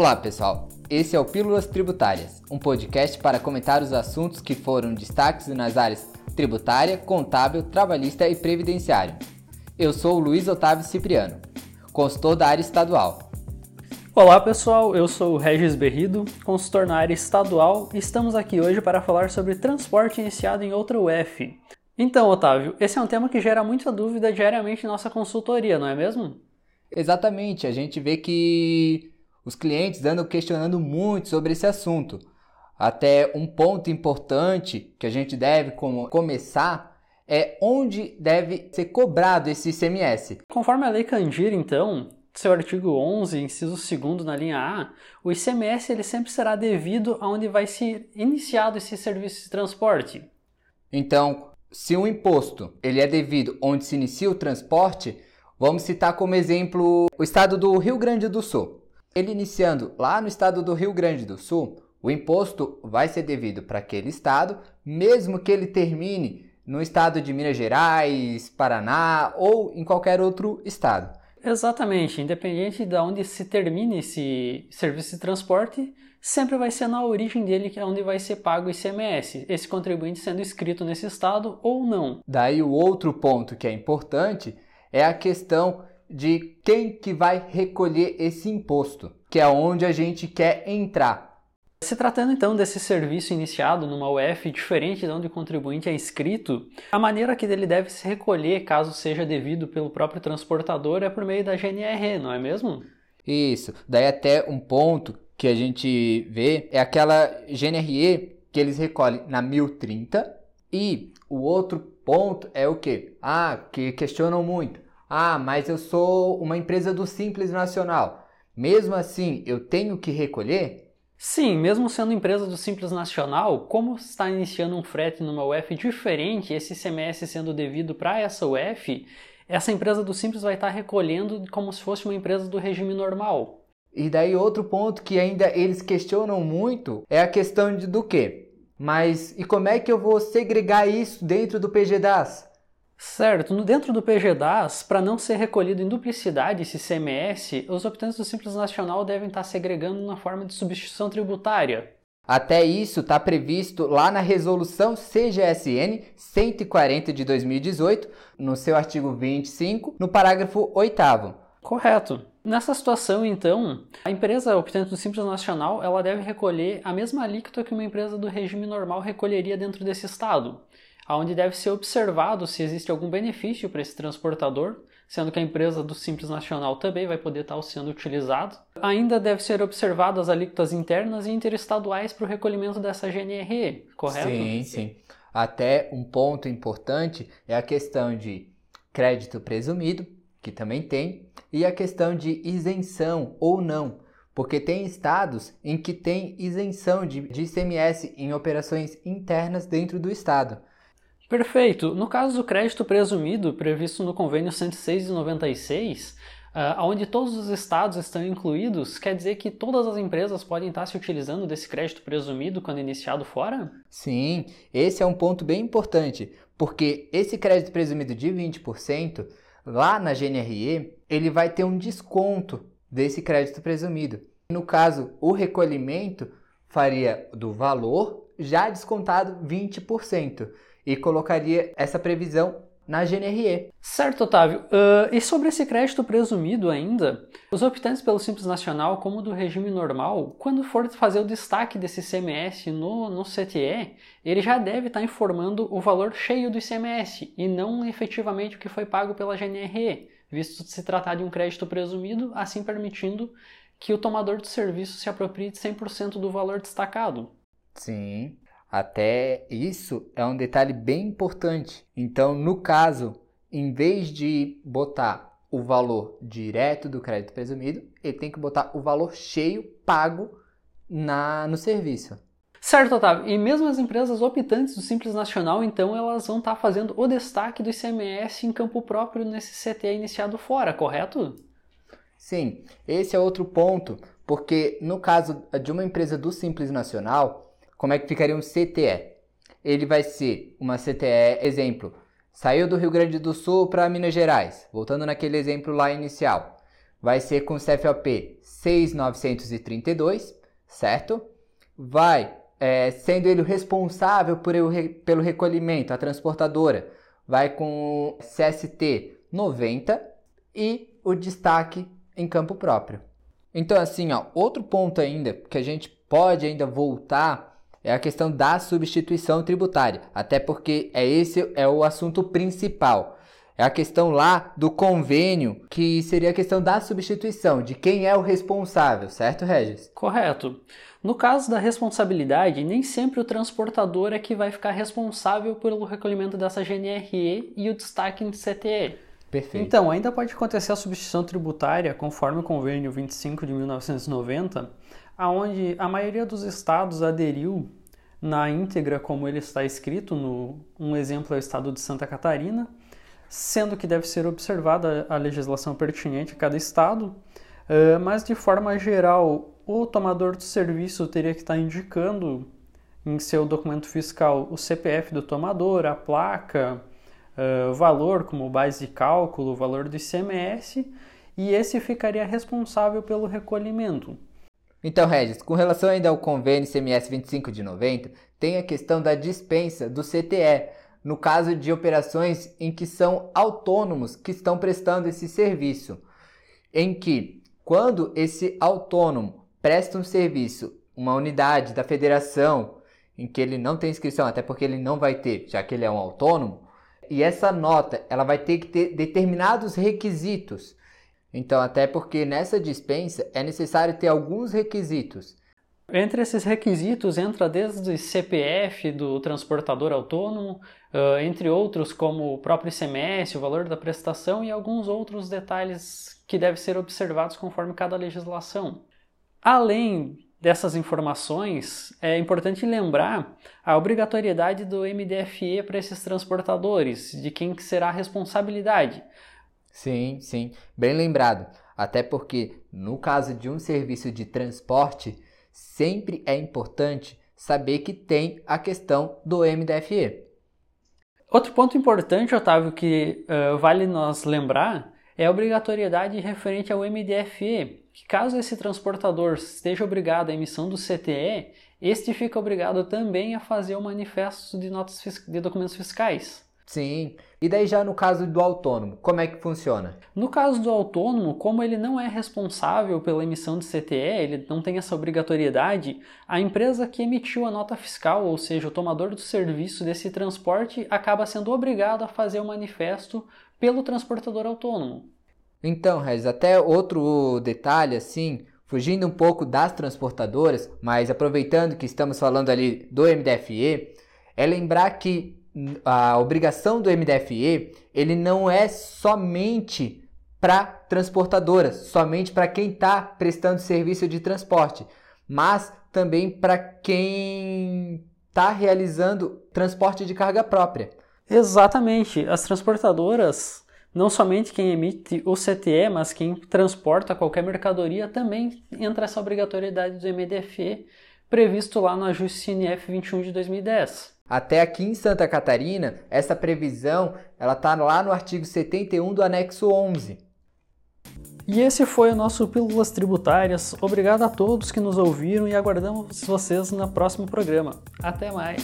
Olá, pessoal. Esse é o Pílulas Tributárias, um podcast para comentar os assuntos que foram destaques nas áreas tributária, contábil, trabalhista e previdenciário. Eu sou o Luiz Otávio Cipriano, consultor da área estadual. Olá, pessoal. Eu sou o Regis Berrido, consultor na área estadual, e estamos aqui hoje para falar sobre transporte iniciado em outra UF. Então, Otávio, esse é um tema que gera muita dúvida diariamente em nossa consultoria, não é mesmo? Exatamente, a gente vê que os clientes andam questionando muito sobre esse assunto. Até um ponto importante que a gente deve começar é onde deve ser cobrado esse ICMS. Conforme a Lei Candir, então, seu artigo 11, inciso 2 na linha A, o ICMS ele sempre será devido aonde vai ser iniciado esse serviço de transporte. Então, se um imposto ele é devido onde se inicia o transporte, vamos citar como exemplo o estado do Rio Grande do Sul. Ele iniciando lá no estado do Rio Grande do Sul, o imposto vai ser devido para aquele estado, mesmo que ele termine no estado de Minas Gerais, Paraná ou em qualquer outro estado. Exatamente, independente de onde se termine esse serviço de transporte, sempre vai ser na origem dele que é onde vai ser pago o ICMS, esse contribuinte sendo inscrito nesse estado ou não. Daí o outro ponto que é importante é a questão de quem que vai recolher esse imposto, que é onde a gente quer entrar. Se tratando então desse serviço iniciado numa UF diferente de onde o contribuinte é inscrito, a maneira que ele deve se recolher, caso seja devido pelo próprio transportador, é por meio da GNR, não é mesmo? Isso. Daí até um ponto que a gente vê é aquela GNRE que eles recolhem na 1030 e o outro ponto é o que? Ah, que questionam muito. Ah, mas eu sou uma empresa do Simples Nacional. Mesmo assim, eu tenho que recolher? Sim, mesmo sendo empresa do Simples Nacional, como está iniciando um frete numa UF diferente, esse CMS sendo devido para essa UF, essa empresa do Simples vai estar recolhendo como se fosse uma empresa do regime normal. E daí outro ponto que ainda eles questionam muito é a questão de, do quê? Mas e como é que eu vou segregar isso dentro do PGDAS? Certo, dentro do PGDAS, para não ser recolhido em duplicidade esse CMS, os optantes do Simples Nacional devem estar segregando na forma de substituição tributária. Até isso está previsto lá na Resolução CGSN 140 de 2018, no seu artigo 25, no parágrafo 8 Correto. Nessa situação, então, a empresa optante do Simples Nacional ela deve recolher a mesma alíquota que uma empresa do regime normal recolheria dentro desse estado onde deve ser observado se existe algum benefício para esse transportador, sendo que a empresa do Simples Nacional também vai poder estar sendo utilizado. Ainda deve ser observado as alíquotas internas e interestaduais para o recolhimento dessa GNR, correto? Sim, sim. Até um ponto importante é a questão de crédito presumido, que também tem, e a questão de isenção ou não. Porque tem estados em que tem isenção de, de ICMS em operações internas dentro do estado. Perfeito. No caso do crédito presumido, previsto no convênio 106 de 96, uh, onde todos os estados estão incluídos, quer dizer que todas as empresas podem estar se utilizando desse crédito presumido quando iniciado fora? Sim, esse é um ponto bem importante, porque esse crédito presumido de 20%, lá na GNRE, ele vai ter um desconto desse crédito presumido. No caso, o recolhimento faria do valor já descontado 20% e colocaria essa previsão na GNRE. Certo, Otávio. Uh, e sobre esse crédito presumido ainda, os optantes pelo Simples Nacional, como do regime normal, quando for fazer o destaque desse ICMS no, no CTE, ele já deve estar informando o valor cheio do ICMS e não efetivamente o que foi pago pela GNRE, visto se tratar de um crédito presumido, assim permitindo que o tomador do serviço se aproprie de 100% do valor destacado. Sim. Até isso é um detalhe bem importante. Então, no caso, em vez de botar o valor direto do crédito presumido, ele tem que botar o valor cheio pago na, no serviço. Certo, Otávio. E mesmo as empresas optantes do Simples Nacional, então, elas vão estar fazendo o destaque do ICMS em campo próprio nesse CT iniciado fora, correto? Sim, esse é outro ponto, porque no caso de uma empresa do Simples Nacional, como é que ficaria um CTE? Ele vai ser uma CTE, exemplo, saiu do Rio Grande do Sul para Minas Gerais, voltando naquele exemplo lá inicial. Vai ser com CFOP 6.932, certo? Vai, é, sendo ele o responsável por eu, pelo recolhimento, a transportadora, vai com CST 90 e o destaque em campo próprio. Então, assim, ó, outro ponto ainda que a gente pode ainda voltar é a questão da substituição tributária, até porque é esse é o assunto principal. É a questão lá do convênio, que seria a questão da substituição, de quem é o responsável, certo, Regis? Correto. No caso da responsabilidade, nem sempre o transportador é que vai ficar responsável pelo recolhimento dessa GNRE e o destaque em CTE. Perfeito. Então, ainda pode acontecer a substituição tributária, conforme o convênio 25 de 1990, aonde a maioria dos estados aderiu na íntegra como ele está escrito, no, um exemplo é o estado de Santa Catarina, sendo que deve ser observada a legislação pertinente a cada estado, uh, mas de forma geral, o tomador do serviço teria que estar indicando em seu documento fiscal o CPF do tomador, a placa, uh, valor como base de cálculo, o valor do ICMS, e esse ficaria responsável pelo recolhimento. Então, Regis, com relação ainda ao convênio CMS 25 de 90, tem a questão da dispensa do CTE, no caso de operações em que são autônomos que estão prestando esse serviço, em que quando esse autônomo presta um serviço, uma unidade da federação, em que ele não tem inscrição, até porque ele não vai ter, já que ele é um autônomo, e essa nota ela vai ter que ter determinados requisitos então, até porque nessa dispensa é necessário ter alguns requisitos. Entre esses requisitos entra desde CPF do transportador autônomo, entre outros como o próprio ICMS, o valor da prestação e alguns outros detalhes que devem ser observados conforme cada legislação. Além dessas informações, é importante lembrar a obrigatoriedade do MDFE para esses transportadores, de quem será a responsabilidade. Sim, sim, bem lembrado. Até porque, no caso de um serviço de transporte, sempre é importante saber que tem a questão do MDFE. Outro ponto importante, Otávio, que uh, vale nós lembrar é a obrigatoriedade referente ao MDFE, que caso esse transportador esteja obrigado à emissão do CTE, este fica obrigado também a fazer o manifesto de notas de documentos fiscais. Sim. E daí já no caso do autônomo, como é que funciona? No caso do autônomo, como ele não é responsável pela emissão de CTE, ele não tem essa obrigatoriedade, a empresa que emitiu a nota fiscal, ou seja, o tomador do serviço desse transporte, acaba sendo obrigado a fazer o manifesto pelo transportador autônomo. Então, Regis, até outro detalhe assim, fugindo um pouco das transportadoras, mas aproveitando que estamos falando ali do MDFE, é lembrar que a obrigação do MDFE ele não é somente para transportadoras, somente para quem está prestando serviço de transporte, mas também para quem está realizando transporte de carga própria. Exatamente. As transportadoras, não somente quem emite o CTE, mas quem transporta qualquer mercadoria também entra essa obrigatoriedade do MDFE previsto lá no ajuste CNF 21 de 2010. Até aqui em Santa Catarina, essa previsão ela está lá no artigo 71 do anexo 11. E esse foi o nosso Pílulas Tributárias. Obrigado a todos que nos ouviram e aguardamos vocês no próximo programa. Até mais!